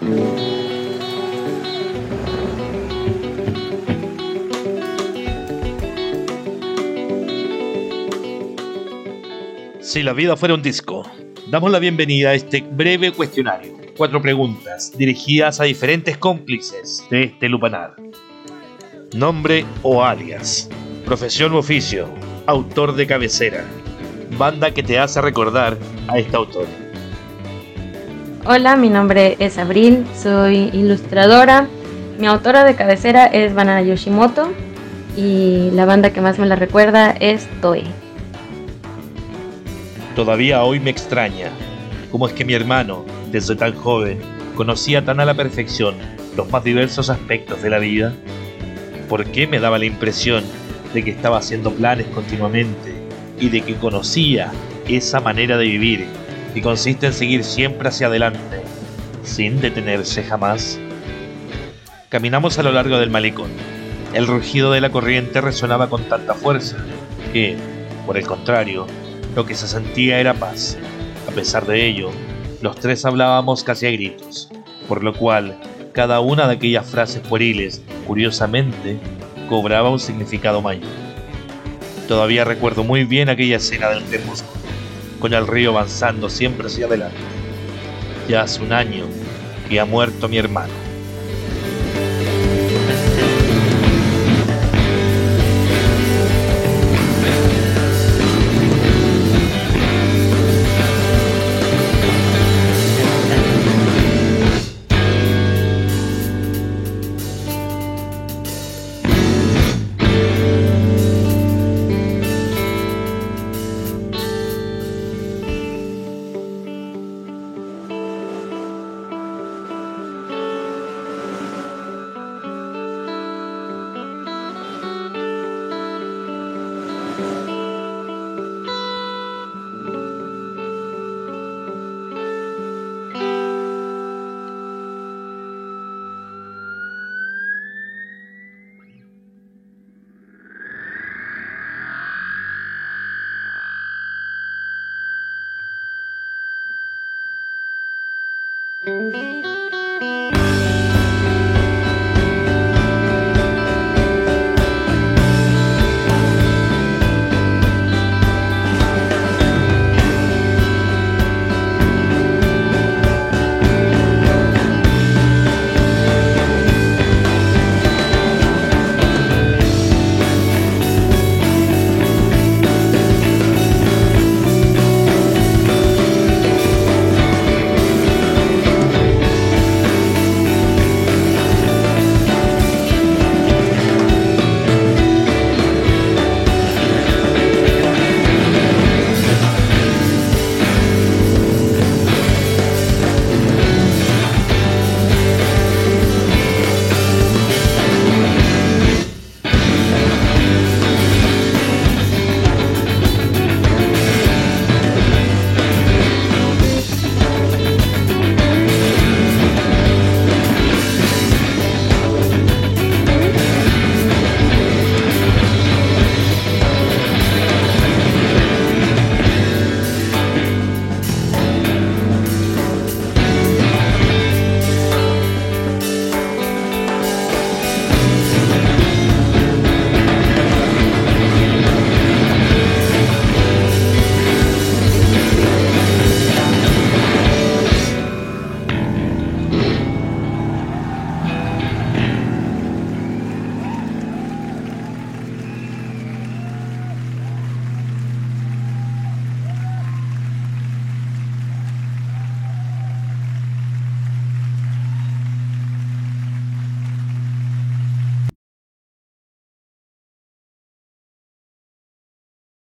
Si la vida fuera un disco, damos la bienvenida a este breve cuestionario. Cuatro preguntas dirigidas a diferentes cómplices de este lupanar. Nombre o alias. Profesión u oficio. Autor de cabecera. Banda que te hace recordar a este autor. Hola, mi nombre es Abril, soy ilustradora. Mi autora de cabecera es Banana Yoshimoto y la banda que más me la recuerda es Toei. Todavía hoy me extraña cómo es que mi hermano, desde tan joven, conocía tan a la perfección los más diversos aspectos de la vida. ¿Por qué me daba la impresión de que estaba haciendo planes continuamente y de que conocía esa manera de vivir que consiste en seguir siempre hacia adelante, sin detenerse jamás. Caminamos a lo largo del malecón. El rugido de la corriente resonaba con tanta fuerza que, por el contrario, lo que se sentía era paz. A pesar de ello, los tres hablábamos casi a gritos, por lo cual cada una de aquellas frases pueriles, curiosamente, cobraba un significado mayor. Todavía recuerdo muy bien aquella escena del crepúsculo, con el río avanzando siempre hacia adelante. Ya hace un año que ha muerto mi hermano. Música